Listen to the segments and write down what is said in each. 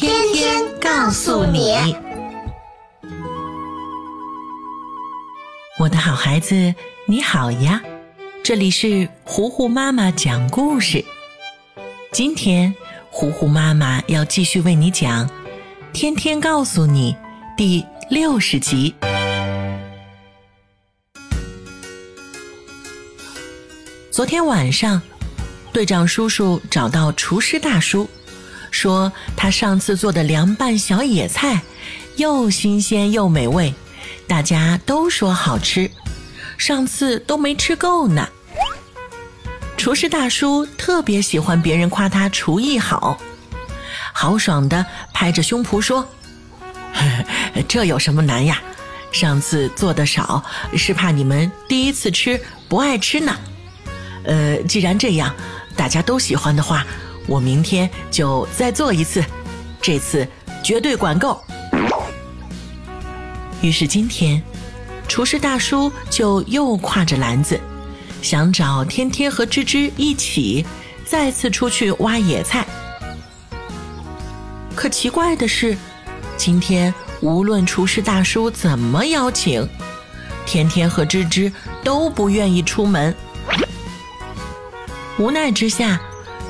天天告诉你，我的好孩子，你好呀！这里是糊糊妈妈讲故事。今天，糊糊妈妈要继续为你讲《天天告诉你》第六十集。昨天晚上，队长叔叔找到厨师大叔。说他上次做的凉拌小野菜，又新鲜又美味，大家都说好吃，上次都没吃够呢。厨师大叔特别喜欢别人夸他厨艺好，豪爽的拍着胸脯说：“ 这有什么难呀？上次做的少，是怕你们第一次吃不爱吃呢。呃，既然这样，大家都喜欢的话。”我明天就再做一次，这次绝对管够。于是今天，厨师大叔就又挎着篮子，想找天天和芝芝一起再次出去挖野菜。可奇怪的是，今天无论厨师大叔怎么邀请，天天和芝芝都不愿意出门。无奈之下。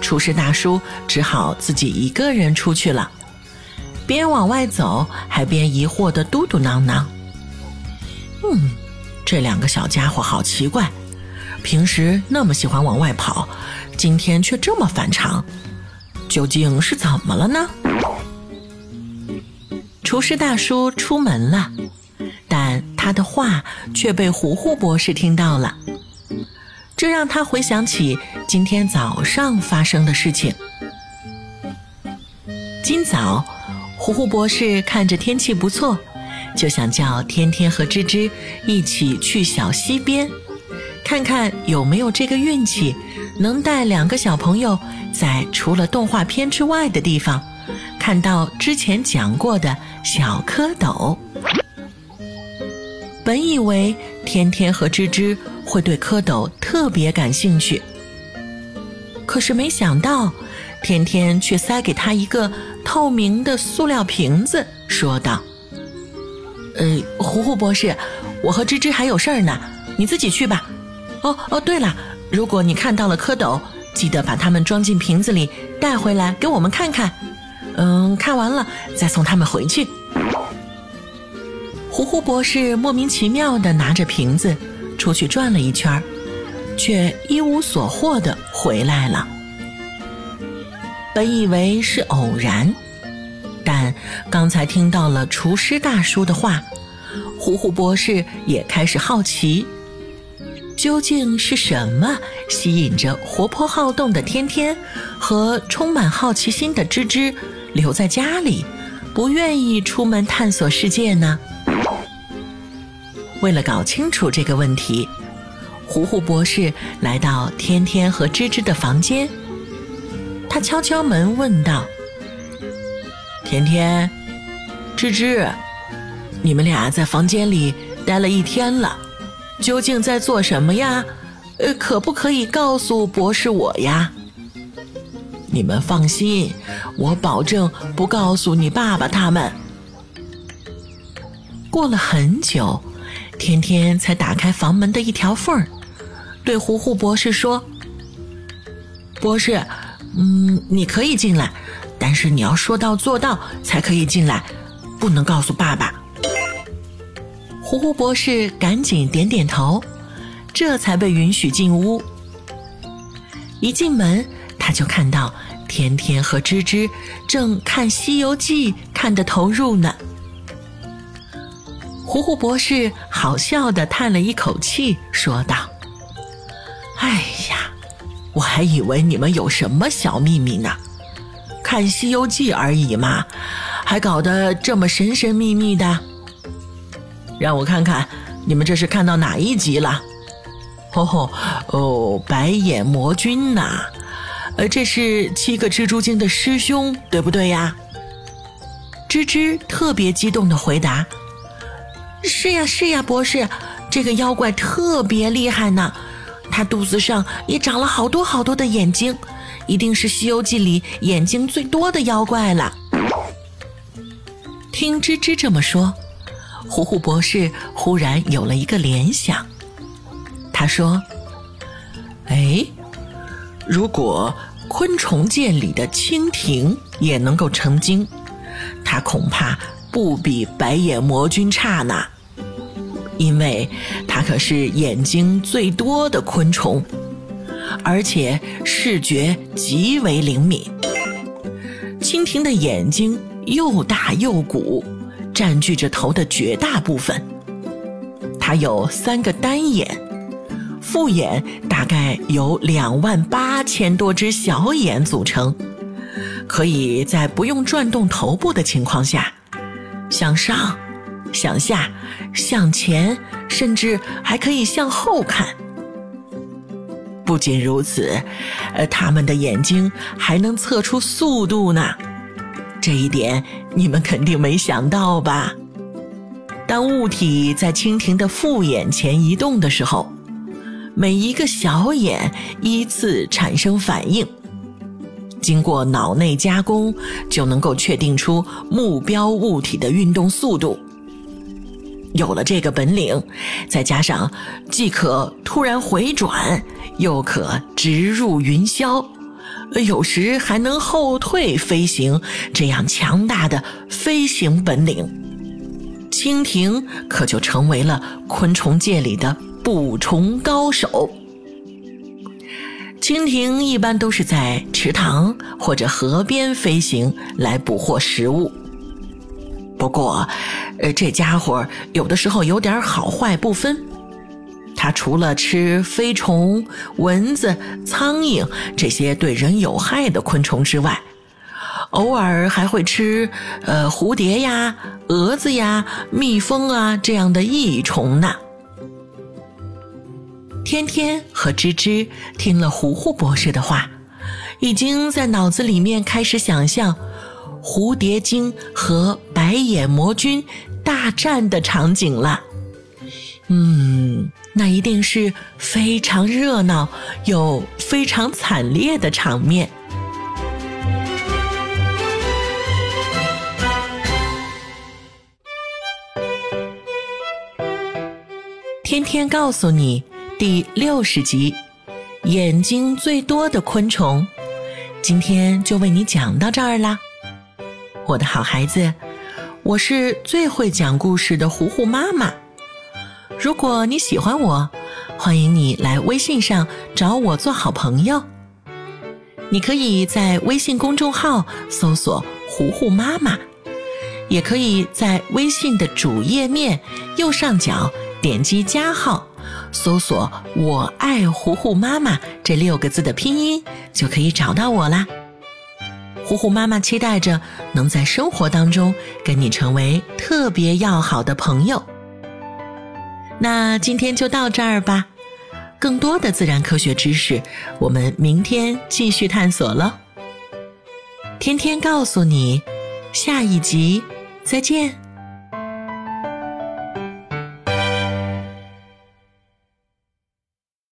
厨师大叔只好自己一个人出去了，边往外走还边疑惑的嘟嘟囔囔：“嗯，这两个小家伙好奇怪，平时那么喜欢往外跑，今天却这么反常，究竟是怎么了呢？”厨师大叔出门了，但他的话却被糊糊博士听到了。这让他回想起今天早上发生的事情。今早，糊糊博士看着天气不错，就想叫天天和芝芝一起去小溪边，看看有没有这个运气，能带两个小朋友在除了动画片之外的地方，看到之前讲过的小蝌蚪。本以为天天和芝芝。会对蝌蚪特别感兴趣，可是没想到，天天却塞给他一个透明的塑料瓶子，说道：“呃，糊糊博士，我和芝芝还有事儿呢，你自己去吧。哦哦，对了，如果你看到了蝌蚪，记得把它们装进瓶子里带回来给我们看看。嗯，看完了再送他们回去。”糊糊博士莫名其妙的拿着瓶子。出去转了一圈却一无所获的回来了。本以为是偶然，但刚才听到了厨师大叔的话，虎虎博士也开始好奇，究竟是什么吸引着活泼好动的天天和充满好奇心的芝芝留在家里，不愿意出门探索世界呢？为了搞清楚这个问题，糊糊博士来到天天和芝芝的房间。他敲敲门问道：“天天，芝芝，你们俩在房间里待了一天了，究竟在做什么呀？呃，可不可以告诉博士我呀？你们放心，我保证不告诉你爸爸他们。”过了很久。天天才打开房门的一条缝儿，对糊糊博士说：“博士，嗯，你可以进来，但是你要说到做到才可以进来，不能告诉爸爸。”糊糊博士赶紧点点头，这才被允许进屋。一进门，他就看到天天和芝芝正看《西游记》看得投入呢。糊糊博士好笑的叹了一口气，说道：“哎呀，我还以为你们有什么小秘密呢，看《西游记》而已嘛，还搞得这么神神秘秘的？让我看看，你们这是看到哪一集了？哦吼，哦，白眼魔君呐，呃，这是七个蜘蛛精的师兄，对不对呀？吱吱特别激动的回答：“是呀，是呀，博士，这个妖怪特别厉害呢，他肚子上也长了好多好多的眼睛，一定是《西游记》里眼睛最多的妖怪了。”听吱吱这么说，糊糊博士忽然有了一个联想，他说：“哎，如果昆虫界里的蜻蜓也能够成精。”他恐怕不比白眼魔君差呢，因为它可是眼睛最多的昆虫，而且视觉极为灵敏。蜻蜓的眼睛又大又鼓，占据着头的绝大部分。它有三个单眼，复眼大概由两万八千多只小眼组成。可以在不用转动头部的情况下，向上、向下、向前，甚至还可以向后看。不仅如此，呃，他们的眼睛还能测出速度呢。这一点你们肯定没想到吧？当物体在蜻蜓的复眼前移动的时候，每一个小眼依次产生反应。经过脑内加工，就能够确定出目标物体的运动速度。有了这个本领，再加上既可突然回转，又可直入云霄，有时还能后退飞行，这样强大的飞行本领，蜻蜓可就成为了昆虫界里的捕虫高手。蜻蜓一般都是在池塘或者河边飞行来捕获食物。不过，呃，这家伙有的时候有点好坏不分。它除了吃飞虫、蚊子、苍蝇这些对人有害的昆虫之外，偶尔还会吃呃蝴蝶呀、蛾子呀、蜜蜂啊这样的益虫呢。天天和吱吱听了糊糊博士的话，已经在脑子里面开始想象蝴蝶精和白眼魔君大战的场景了。嗯，那一定是非常热闹又非常惨烈的场面。天天告诉你。第六十集，眼睛最多的昆虫，今天就为你讲到这儿啦，我的好孩子，我是最会讲故事的糊糊妈妈。如果你喜欢我，欢迎你来微信上找我做好朋友。你可以在微信公众号搜索“糊糊妈妈”，也可以在微信的主页面右上角点击加号。搜索“我爱糊糊妈妈”这六个字的拼音，就可以找到我啦。糊糊妈妈期待着能在生活当中跟你成为特别要好的朋友。那今天就到这儿吧，更多的自然科学知识，我们明天继续探索了。天天告诉你，下一集再见。